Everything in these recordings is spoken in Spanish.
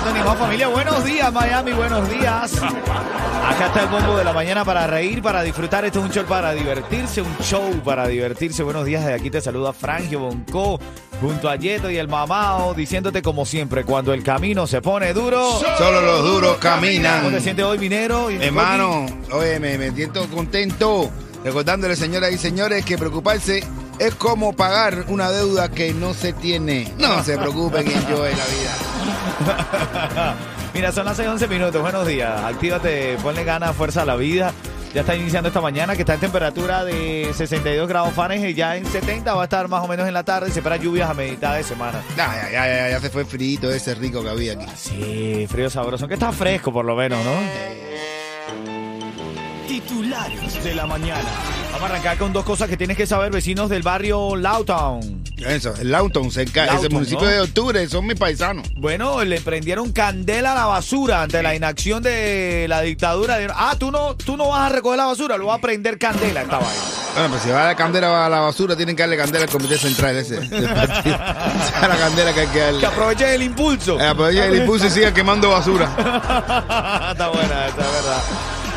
95 Cubatón y más familia. Buenos días, Miami, buenos días. Acá está el bombo de la mañana para reír, para disfrutar. Este es un show para divertirse, un show para divertirse. Buenos días, de aquí te saluda Frangio Bonco junto a Yeto y el Mamao, diciéndote como siempre, cuando el camino se pone duro. Solo los duros ¿Cómo te caminan. sientes hoy, minero? Hermano, oye, me, me siento contento recordándole, señoras y señores, que preocuparse es como pagar una deuda que no se tiene. No se preocupen, enjoy la vida. Mira, son las 6, 11 minutos. Buenos días. Actívate, ponle ganas, fuerza a la vida. Ya está iniciando esta mañana que está en temperatura de 62 grados Fahrenheit. Ya en 70 va a estar más o menos en la tarde. Se espera lluvias a mitad de semana. Ya, ya, ya, ya, ya se fue frito ese rico que había aquí. Sí, frío sabroso. Que está fresco por lo menos, ¿no? Titulares de la mañana. Vamos a arrancar con dos cosas que tienes que saber, vecinos del barrio Lawtown. Eso, el Lawton, cerca, ese Lawton, municipio ¿no? de octubre, son mis paisanos. Bueno, le prendieron candela a la basura ante la inacción de la dictadura. Ah, tú no, tú no vas a recoger la basura, lo va a prender candela esta vaina. Bueno, pues si va la candela a la basura, tienen que darle candela al comité central ese. Esa es la candela que hay que darle. Que aprovechen el impulso. Eh, Aprovechen el impulso y sigan quemando basura. está buena, está verdad.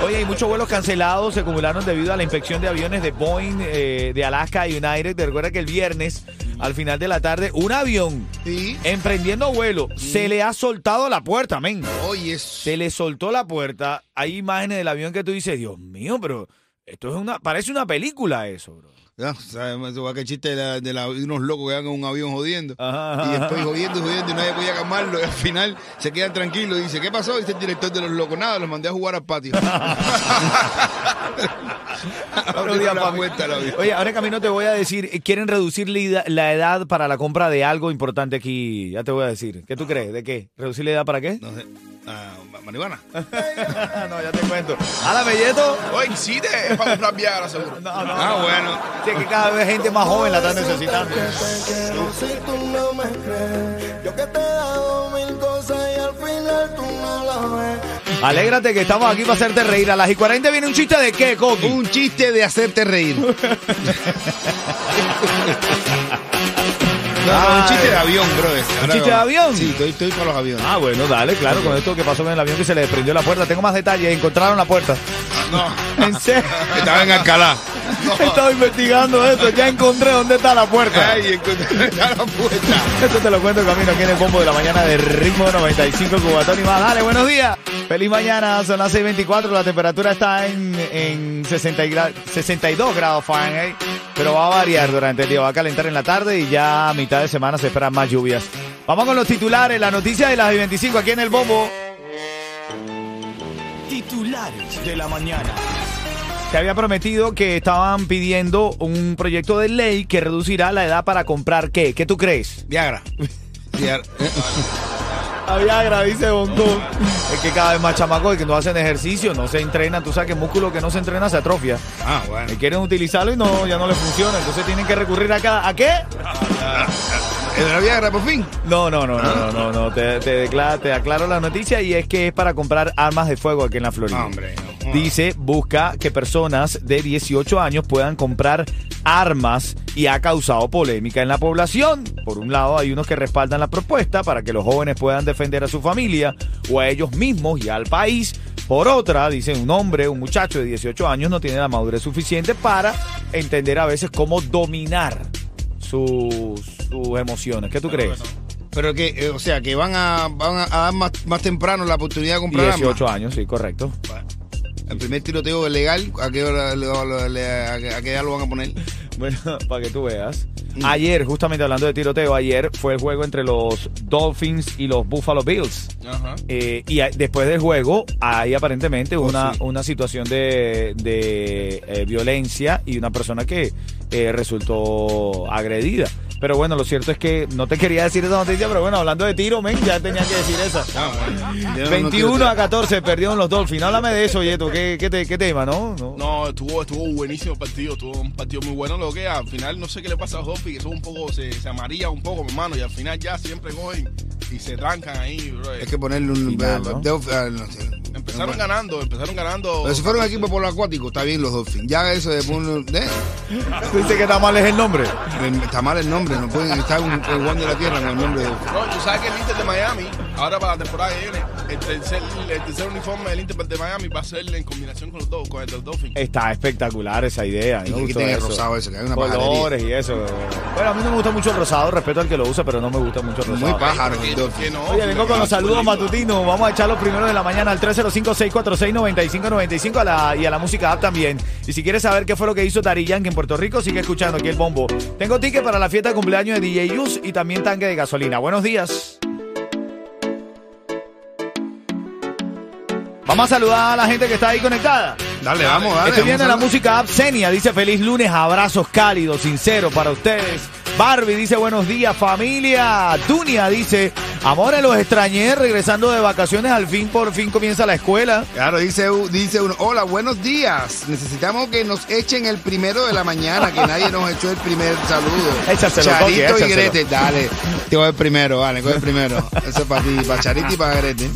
Oye, y muchos vuelos cancelados se acumularon debido a la inspección de aviones de Boeing, eh, de Alaska United. Te recuerda que el viernes, al final de la tarde, un avión Sí. emprendiendo vuelo se le ha soltado la puerta, men. Oye, Se le soltó la puerta. Hay imágenes del avión que tú dices, Dios mío, pero esto es una, parece una película eso, bro. Ya, sabemos eso va que el chiste de, la- de la- de unos locos que van en un avión jodiendo. Ajá, y después jodiendo jodiendo y nadie podía calmarlo. Y al final se quedan tranquilos y dice, ¿qué pasó? Dice el director de los locos. Nada, los mandé a jugar al patio. La avión. Oye, ahora en camino te voy a decir, eh, quieren reducir la edad para la compra de algo importante aquí. Ya te voy a decir. ¿Qué tú crees? ¿De qué? ¿Reducir la edad para qué? No sé. Ah, marihuana. no, ya te cuento. ¡Hala, Belleto! Oye, sí, es para comprar Viagra, seguro. No, no, ah, no. bueno. Sí, que cada vez gente más joven la está necesitando. Si tú no me crees, yo que te he dado mil cosas y al final tú no lo ves. Alégrate que estamos aquí para hacerte reír. A las y 40 viene un chiste de qué, Coqui. Un chiste de hacerte reír. No, no, un chiste de avión, brother. Ahora chiste de avión? Sí, estoy, estoy para los aviones. Ah, bueno, dale, claro, con esto que pasó en el avión que se le desprendió la puerta. Tengo más detalles, encontraron la puerta. No, ¿En serio? estaba en Alcalá. Estaba investigando esto, ya encontré dónde está la puerta. Ay, encontré la puerta. Esto te lo cuento camino aquí en el bombo de la mañana de ritmo 95 Cubatón y más. Dale, buenos días. Feliz mañana, son las 6.24, la temperatura está en, en 60 y gra- 62 grados Fahrenheit, pero va a variar durante el día, va a calentar en la tarde y ya a mitad de semana se esperan más lluvias. Vamos con los titulares, la noticia de las 25 aquí en el bombo. Titulares de la mañana. Se había prometido que estaban pidiendo un proyecto de ley que reducirá la edad para comprar qué. ¿Qué tú crees? Viagra. Viagra. A Viagra, dice Bonco. Es que cada vez más chamacos que no hacen ejercicio, no se entrenan. Tú sabes que el músculo que no se entrena se atrofia. Ah, bueno. Y quieren utilizarlo y no, ya no les funciona. Entonces tienen que recurrir acá. ¿A qué? ¿Es de la Viagra, por fin? No, no, no, no, no, no. no. Te, te, te aclaro la noticia y es que es para comprar armas de fuego aquí en la Florida. Hombre, no. Dice, busca que personas de 18 años puedan comprar armas y ha causado polémica en la población. Por un lado, hay unos que respaldan la propuesta para que los jóvenes puedan defender a su familia o a ellos mismos y al país. Por otra, dice un hombre, un muchacho de 18 años no tiene la madurez suficiente para entender a veces cómo dominar sus, sus emociones. ¿Qué tú crees? Pero que, eh, o sea, que van a, van a dar más, más temprano la oportunidad de comprar armas. 18 años, sí, correcto. El primer tiroteo legal, ¿a qué, hora a qué- edad lo van a poner? Bueno, para que tú veas. Ayer, justamente hablando de tiroteo, ayer fue el juego entre los Dolphins y los Buffalo Bills. Ajá. Eh, y a- después del juego hay aparentemente Oh, una, sí. una situación de, de, eh, violencia y una persona que eh, resultó agredida. Pero bueno, lo cierto es que no te quería decir esa noticia, pero bueno, hablando de tiro, men, ya tenía que decir esa. Ah, bueno. Yo no 21 quiero- a 14 perdieron los Dolphins. Háblame de eso, Yeto. ¿Qué, qué, te- qué tema, no? no? No, estuvo, estuvo buenísimo el partido, estuvo un partido muy bueno. Lo que al final no sé qué le pasa a los Dolphins, que son un poco, se, se amarilla un poco, mi hermano, y al final ya siempre cogen y se trancan ahí, bro. Hay que ponerle un. Final, ¿no? de- ah, no sé. Empezaron ganando, empezaron ganando. Pero si fuera un equipo polo acuático, está bien los Dolphins. Ya eso de un- ¿eh? Dice que está mal es el nombre. Está mal el nombre, no pueden estar un, el Juan de la Tierra con el nombre de Dolphins. No, tú sabes que el Inter de Miami, ahora para la temporada que viene, el tercer, el tercer uniforme del Inter de Miami va a ser en combinación con los dos, con el de los Dolphins. Está espectacular esa idea. Y me que el rosado ese, que hay una pajarería. Colores y eso. Bueno, a mí no me gusta mucho el rosado. Respeto al que lo usa, pero no me gusta mucho el rosado. Muy pájaro. Oye, vengo con los saludos matutinos. Vamos a echar los primeros de la mañana al 305-646-9595 a la, y a la música app también. Y si quieres saber qué fue lo que hizo Dari Yankee en Puerto Rico, sigue escuchando aquí el bombo. Tengo ticket para la fiesta de cumpleaños de DJ Yus y también tanque de gasolina. Buenos días. Vamos a saludar a la gente que está ahí conectada. Dale, vamos, dale. Estoy viendo la música app Senia. Dice feliz lunes, abrazos cálidos, sinceros para ustedes. Barbie dice buenos días, familia. Dunia dice, amores, los extrañé regresando de vacaciones. Al fin, por fin comienza la escuela. Claro, dice, dice uno, hola, buenos días. Necesitamos que nos echen el primero de la mañana, que nadie nos echó el primer saludo. Échaselo, Charito y. Grete, dale. Te voy el primero, vale, coge el primero. Eso es para ti, para Charito y para Grete.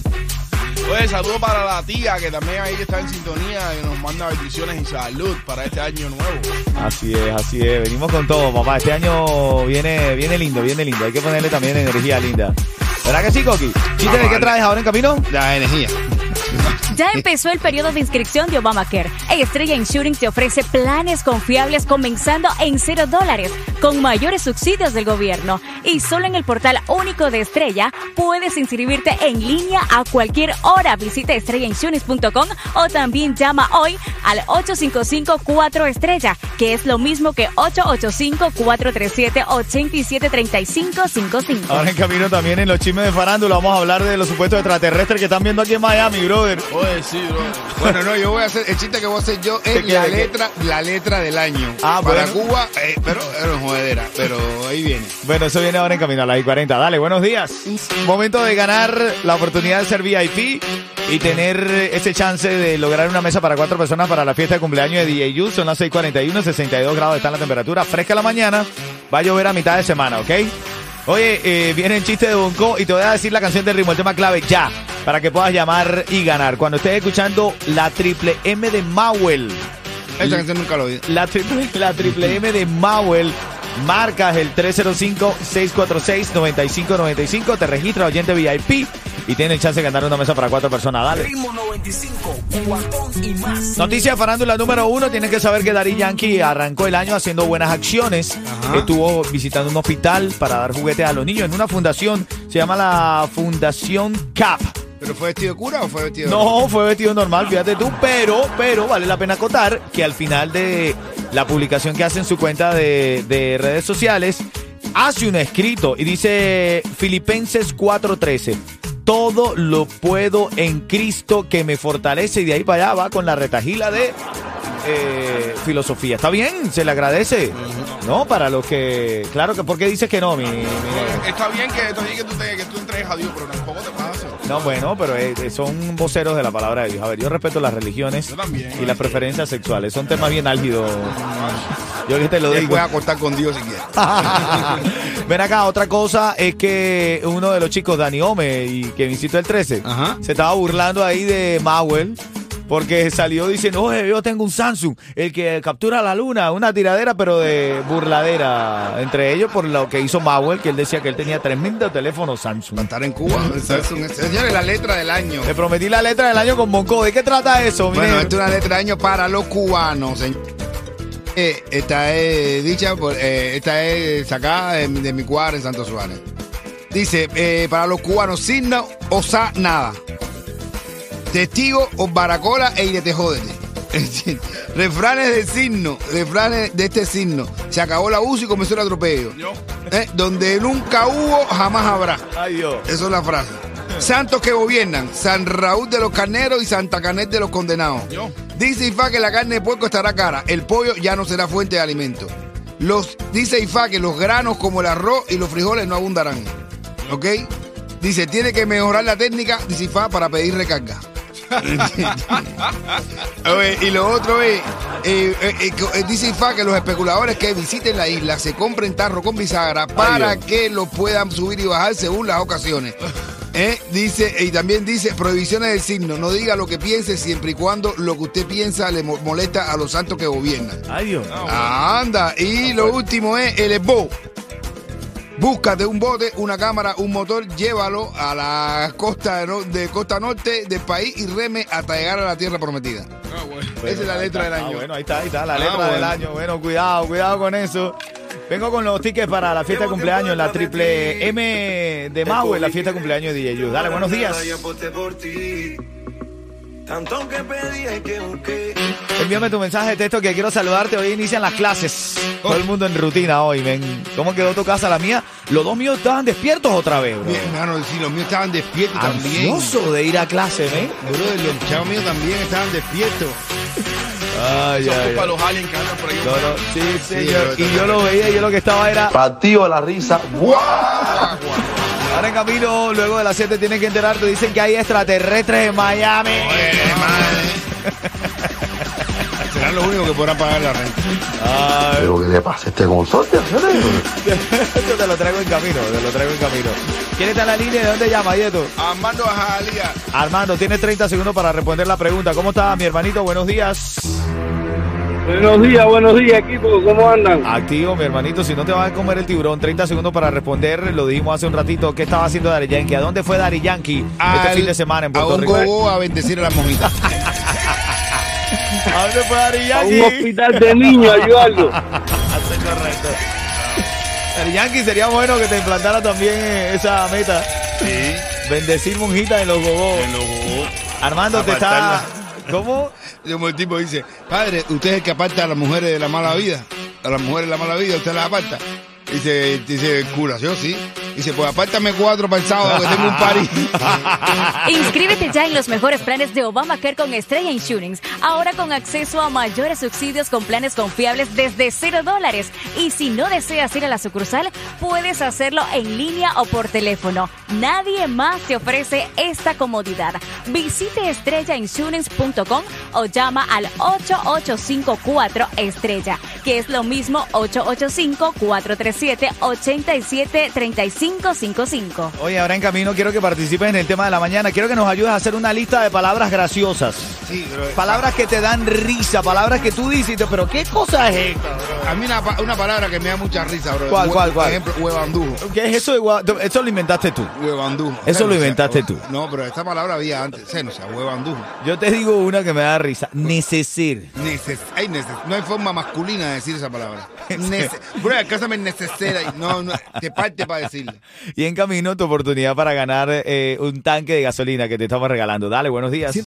Oye, saludo para la tía que también ahí está en sintonía y nos manda bendiciones y salud para este año nuevo. Así es, así es. Venimos con todo, papá. Este año viene, viene lindo, viene lindo. Hay que ponerle también energía linda. ¿Verdad que sí, Coqui? ¿Chiste de qué traes ahora en camino? La energía. Ya empezó el periodo de inscripción de Obamacare. Estrella Insurance te ofrece planes confiables comenzando en cero dólares, con mayores subsidios del gobierno. Y solo en el portal único de Estrella puedes inscribirte en línea a cualquier hora. Visita estrellainsurance.com o también llama hoy al 855-4 que es lo mismo que 885-437-873555. Ahora en camino también en los chismes de farándula vamos a hablar de los supuestos extraterrestres que están viendo aquí en Miami, brother. Oye, sí, bro. Bueno, no, yo voy a hacer, el chiste que voy a hacer yo ¿Qué es la letra, la letra del año. Ah, Para bueno. Cuba, eh, pero era jodedera, pero ahí viene. Bueno, eso viene ahora en camino a las 40. Dale, buenos días. Momento de ganar la oportunidad de ser VIP y tener ese chance de lograr una mesa para cuatro personas para la fiesta de cumpleaños de DJ Yu. Son las 6:41, 62 grados está la temperatura, fresca la mañana. Va a llover a mitad de semana, ¿ok? Oye, eh, viene el chiste de Bonco y te voy a decir la canción del ritmo, el tema clave ya, para que puedas llamar y ganar. Cuando estés escuchando la triple M de Mauel. Esta canción nunca lo oí. La triple, la triple M de Mauel. Marcas el 305-646-9595. Te registras oyente VIP y tienes chance de ganar una mesa para cuatro personas. Dale. Ritmo 95, cuatón y más. Noticia farándula número uno. Tienes que saber que Dari Yankee arrancó el año haciendo buenas acciones. Ajá. Estuvo visitando un hospital para dar juguetes a los niños en una fundación. Se llama la Fundación CAP. ¿Pero fue vestido de cura o fue vestido de No, fue vestido normal, fíjate tú, pero, pero vale la pena acotar que al final de la publicación que hace en su cuenta de, de redes sociales, hace un escrito y dice Filipenses 4:13. Todo lo puedo en Cristo que me fortalece y de ahí para allá va con la retajila de eh, filosofía. Está bien, se le agradece. No, para los que... Claro que, ¿por qué dices que no, mi? Está bien que, está bien que tú, te, que tú entregues a Dios, pero. No, bueno, pero eh, eh, son voceros de la palabra de Dios. A ver, yo respeto las religiones también. y las preferencias sexuales. Son temas bien álgidos. Yo que te lo digo. Después acostar con Dios si quieres. Ven acá, otra cosa es que uno de los chicos, Dani Ome, y que visitó el 13, Ajá. se estaba burlando ahí de Mauel. Porque salió diciendo, oye, yo tengo un Samsung, el que captura la luna, una tiradera, pero de burladera. Entre ellos, por lo que hizo Mauel, que él decía que él tenía tremendo teléfono Samsung. Estar en Cuba. Samsung es- Señores, la letra del año. Le prometí la letra del año con Bonco. ¿De qué trata eso? Bueno, esta es una letra del año para los cubanos, señor. Eh, esta es dicha por, eh, esta es sacada de, mi- de mi cuadra en Santo Suárez. Dice, eh, para los cubanos, signo o sa nada. Testigo o baracola e irete jódete. Refranes del signo, refranes de este signo. Se acabó la uso y comenzó el atropello. Eh, donde nunca hubo, jamás habrá. Ay, Dios. Esa es la frase. Santos que gobiernan, San Raúl de los carneros y Santa Canet de los condenados. Dice Ifa que la carne de puerco estará cara, el pollo ya no será fuente de alimento. Los, dice IFA que los granos como el arroz y los frijoles no abundarán. ¿Ok? Dice, tiene que mejorar la técnica, dice IFA, para pedir recarga. Oye, y lo otro es, eh, eh, eh, dice IFA que los especuladores que visiten la isla se compren tarro con bisagra para que lo puedan subir y bajar según las ocasiones. Dice, y también dice, prohibiciones del signo, no diga lo que piense siempre y cuando lo que usted piensa le mo- molesta a los santos que gobiernan. Ay, Dios. Anda, y lo último es el esbo. Búscate un bote, una cámara, un motor, llévalo a la costa de, no- de costa norte del país y reme hasta llegar a la tierra prometida. Ah, bueno. Esa es la letra del Ah, año. bueno, ahí está, ahí está, la Ah, letra del año. Bueno, cuidado, cuidado con eso. Vengo con los tickets para la fiesta de cumpleaños, la triple M de Mau, en la fiesta de cumpleaños de DJ Yu. Dale, buenos días. Tanto que pedí y que busqué. Envíame tu mensaje de texto que quiero saludarte. Hoy inician las clases. Todo el mundo en rutina hoy, men. ¿Cómo quedó tu casa, la mía? Los dos míos estaban despiertos otra vez, bro. Mi hermano, si los míos estaban despiertos también. Ansioso de ir a clase, men. Brother, los chavos míos también estaban despiertos. Ay, Eso ay, ay. los aliens que andan por ahí. No, no, sí, Sí, señor. y yo lo veía y yo lo que estaba era. Partido la risa. Ahora en camino, luego de las 7 tienes que enterarte. Dicen que hay extraterrestres en Miami. Oye, madre. Serán los únicos que podrán pagar la renta. Ay, Pero que le pasa a este consorte, esto te lo traigo en camino, te lo traigo en camino. ¿Quién está en la línea? ¿De dónde llama, Yeto? Armando Ajalía. Armando, tienes 30 segundos para responder la pregunta. ¿Cómo está, mi hermanito? Buenos días. Buenos días, buenos días, equipo. ¿Cómo andan? Activo, mi hermanito. Si no te vas a comer el tiburón, 30 segundos para responder. Lo dijimos hace un ratito. ¿Qué estaba haciendo Dari Yankee? ¿A dónde fue Dari Yankee este Al- fin de semana en A Puerto un Rico? gogo a bendecir a las mojitas. ¿A dónde fue Dari A Yankee? un hospital de niños, ayudarlo. Hace correcto. Dari Yankee sería bueno que te implantara también eh, esa meta. Sí. Bendecir monjitas en los gogos. En los gogos. Armando, te está... ¿Cómo? El tipo dice, padre, usted es el que aparta a las mujeres de la mala vida. A las mujeres de la mala vida, usted las aparta. Dice, dice cura, yo sí. Dice, pues apártame cuatro para el sábado que tengo un party. Inscríbete ya en los mejores planes de Obamacare con Estrella Insurance. Ahora con acceso a mayores subsidios con planes confiables desde cero dólares. Y si no deseas ir a la sucursal, puedes hacerlo en línea o por teléfono. Nadie más te ofrece esta comodidad. Visite estrellainsurance.com o llama al 8854 Estrella, que es lo mismo 885-437-873555. Oye, ahora en camino quiero que participes en el tema de la mañana. Quiero que nos ayudes a hacer una lista de palabras graciosas. Sí, bro. Palabras que te dan risa, palabras que tú dices, pero ¿qué cosa es esta? bro? A mí una, pa- una palabra que me da mucha risa, bro. ¿Cuál, cuál, cuál? Por ejemplo, huevandujo. ¿Qué es eso de Eso lo inventaste tú. Huevandujo. Eso lo O sea, inventaste tú. No, pero esta palabra había antes. O sea, huevandujo. Yo te digo una que me da risa. Necesir. Neces hay neces no hay forma masculina de decir esa palabra. Bro, alcánzame necesera. y No, no, te parte para decirle. Y en camino tu oportunidad para ganar eh, un tanque de gasolina que te estamos regalando. Dale, buenos días.